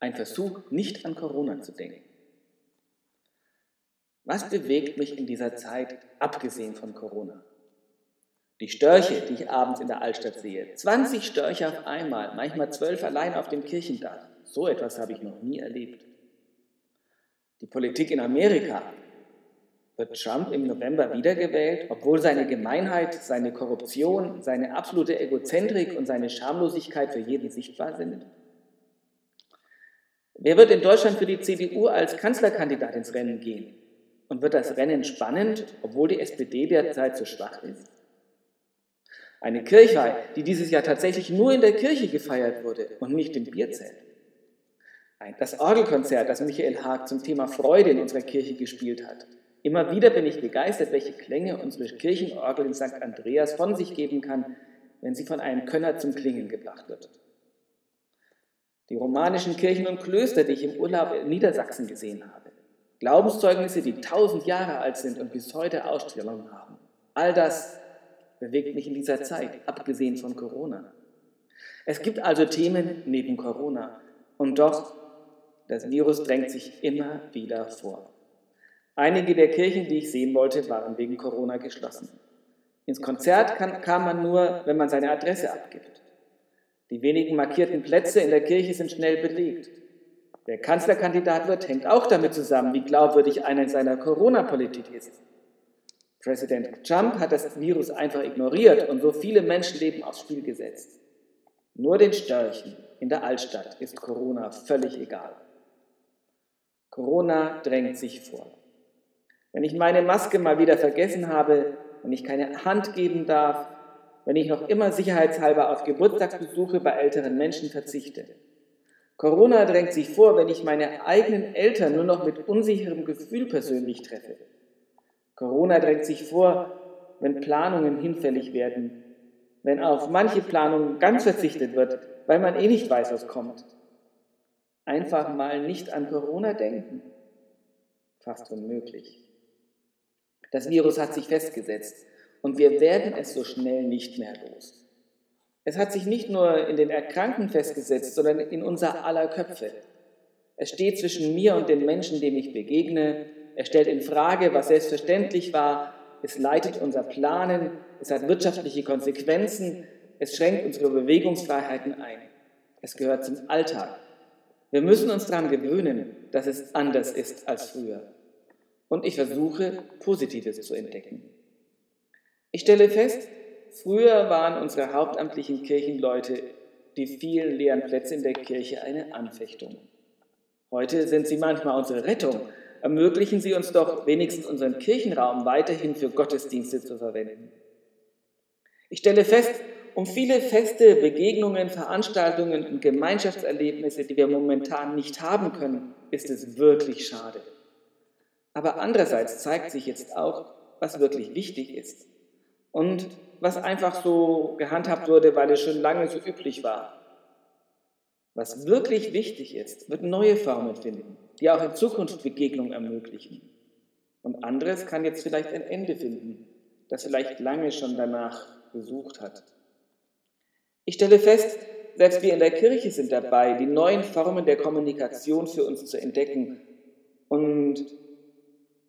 Ein Versuch, nicht an Corona zu denken. Was bewegt mich in dieser Zeit, abgesehen von Corona? Die Störche, die ich abends in der Altstadt sehe. 20 Störche auf einmal, manchmal zwölf allein auf dem Kirchendach. So etwas habe ich noch nie erlebt. Die Politik in Amerika. Wird Trump im November wiedergewählt, obwohl seine Gemeinheit, seine Korruption, seine absolute Egozentrik und seine Schamlosigkeit für jeden sichtbar sind? Wer wird in Deutschland für die CDU als Kanzlerkandidat ins Rennen gehen? Und wird das Rennen spannend, obwohl die SPD derzeit so schwach ist? Eine Kirchweih, die dieses Jahr tatsächlich nur in der Kirche gefeiert wurde und nicht im Bierzelt. Das Orgelkonzert, das Michael Haag zum Thema Freude in unserer Kirche gespielt hat. Immer wieder bin ich begeistert, welche Klänge unsere Kirchenorgel in St. Andreas von sich geben kann, wenn sie von einem Könner zum Klingen gebracht wird. Die romanischen Kirchen und Klöster, die ich im Urlaub in Niedersachsen gesehen habe. Glaubenszeugnisse, die tausend Jahre alt sind und bis heute Ausstellungen haben. All das bewegt mich in dieser Zeit, abgesehen von Corona. Es gibt also Themen neben Corona und doch, das Virus drängt sich immer wieder vor. Einige der Kirchen, die ich sehen wollte, waren wegen Corona geschlossen. Ins Konzert kann, kam man nur, wenn man seine Adresse abgibt. Die wenigen markierten Plätze in der Kirche sind schnell belegt. Wer Kanzlerkandidat wird, hängt auch damit zusammen, wie glaubwürdig einer in seiner Corona-Politik ist. Präsident Trump hat das Virus einfach ignoriert und so viele Menschenleben aufs Spiel gesetzt. Nur den Störchen in der Altstadt ist Corona völlig egal. Corona drängt sich vor. Wenn ich meine Maske mal wieder vergessen habe, wenn ich keine Hand geben darf, wenn ich noch immer sicherheitshalber auf Geburtstagsbesuche bei älteren Menschen verzichte, Corona drängt sich vor, wenn ich meine eigenen Eltern nur noch mit unsicherem Gefühl persönlich treffe. Corona drängt sich vor, wenn Planungen hinfällig werden, wenn auf manche Planungen ganz verzichtet wird, weil man eh nicht weiß, was kommt. Einfach mal nicht an Corona denken. Fast unmöglich. Das Virus hat sich festgesetzt und wir werden es so schnell nicht mehr los. Es hat sich nicht nur in den Erkrankten festgesetzt, sondern in unser aller Köpfe. Es steht zwischen mir und den Menschen, dem ich begegne. Er stellt in Frage, was selbstverständlich war. Es leitet unser Planen. Es hat wirtschaftliche Konsequenzen. Es schränkt unsere Bewegungsfreiheiten ein. Es gehört zum Alltag. Wir müssen uns daran gewöhnen, dass es anders ist als früher. Und ich versuche, Positives zu entdecken. Ich stelle fest, Früher waren unsere hauptamtlichen Kirchenleute die vielen leeren Plätze in der Kirche eine Anfechtung. Heute sind sie manchmal unsere Rettung. Ermöglichen Sie uns doch wenigstens unseren Kirchenraum weiterhin für Gottesdienste zu verwenden. Ich stelle fest, um viele Feste, Begegnungen, Veranstaltungen und Gemeinschaftserlebnisse, die wir momentan nicht haben können, ist es wirklich schade. Aber andererseits zeigt sich jetzt auch, was wirklich wichtig ist und was einfach so gehandhabt wurde, weil es schon lange so üblich war. Was wirklich wichtig ist, wird neue Formen finden, die auch in Zukunft Begegnung ermöglichen. Und anderes kann jetzt vielleicht ein Ende finden, das vielleicht lange schon danach gesucht hat. Ich stelle fest, selbst wir in der Kirche sind dabei, die neuen Formen der Kommunikation für uns zu entdecken und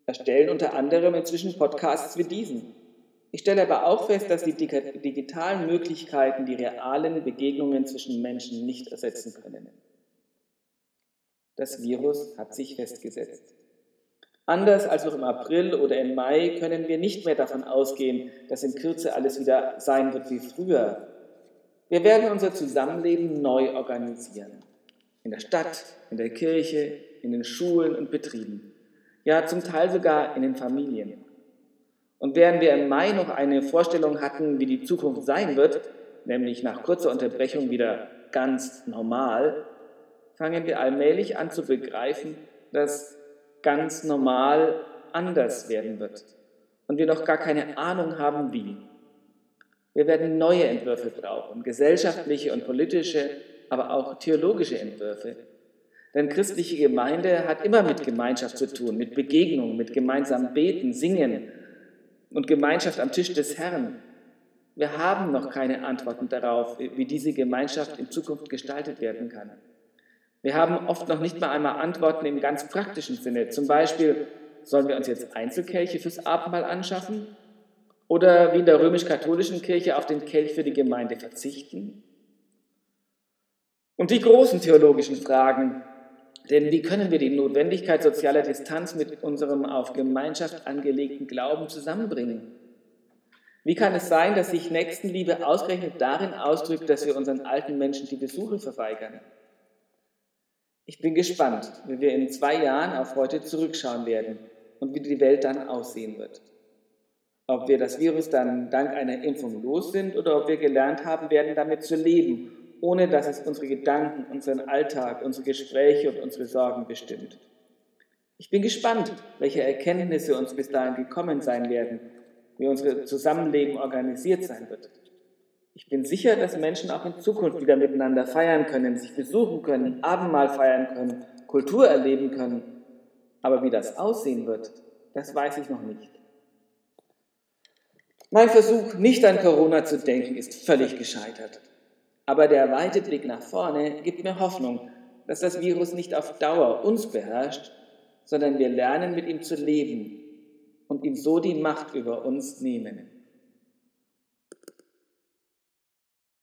erstellen unter anderem inzwischen Podcasts wie diesen. Ich stelle aber auch fest, dass die digitalen Möglichkeiten die realen Begegnungen zwischen Menschen nicht ersetzen können. Das Virus hat sich festgesetzt. Anders als noch im April oder im Mai können wir nicht mehr davon ausgehen, dass in Kürze alles wieder sein wird wie früher. Wir werden unser Zusammenleben neu organisieren. In der Stadt, in der Kirche, in den Schulen und Betrieben. Ja, zum Teil sogar in den Familien. Und während wir im Mai noch eine Vorstellung hatten, wie die Zukunft sein wird, nämlich nach kurzer Unterbrechung wieder ganz normal, fangen wir allmählich an zu begreifen, dass ganz normal anders werden wird und wir noch gar keine Ahnung haben, wie. Wir werden neue Entwürfe brauchen, gesellschaftliche und politische, aber auch theologische Entwürfe. Denn christliche Gemeinde hat immer mit Gemeinschaft zu tun, mit Begegnung, mit gemeinsam Beten, Singen und Gemeinschaft am Tisch des Herrn. Wir haben noch keine Antworten darauf, wie diese Gemeinschaft in Zukunft gestaltet werden kann. Wir haben oft noch nicht mal einmal Antworten im ganz praktischen Sinne. Zum Beispiel, sollen wir uns jetzt Einzelkelche fürs Abendmahl anschaffen? Oder wie in der römisch-katholischen Kirche auf den Kelch für die Gemeinde verzichten? Und die großen theologischen Fragen, denn wie können wir die Notwendigkeit sozialer Distanz mit unserem auf Gemeinschaft angelegten Glauben zusammenbringen? Wie kann es sein, dass sich Nächstenliebe ausgerechnet darin ausdrückt, dass wir unseren alten Menschen die Besuche verweigern? Ich bin gespannt, wie wir in zwei Jahren auf heute zurückschauen werden und wie die Welt dann aussehen wird. Ob wir das Virus dann dank einer Impfung los sind oder ob wir gelernt haben werden, damit zu leben, ohne dass es unsere Gedanken, unseren Alltag, unsere Gespräche und unsere Sorgen bestimmt. Ich bin gespannt, welche Erkenntnisse uns bis dahin gekommen sein werden wie unser Zusammenleben organisiert sein wird. Ich bin sicher, dass Menschen auch in Zukunft wieder miteinander feiern können, sich besuchen können, Abendmahl feiern können, Kultur erleben können. Aber wie das aussehen wird, das weiß ich noch nicht. Mein Versuch, nicht an Corona zu denken, ist völlig gescheitert. Aber der weite Blick nach vorne gibt mir Hoffnung, dass das Virus nicht auf Dauer uns beherrscht, sondern wir lernen, mit ihm zu leben und ihm so die Macht über uns nehmen.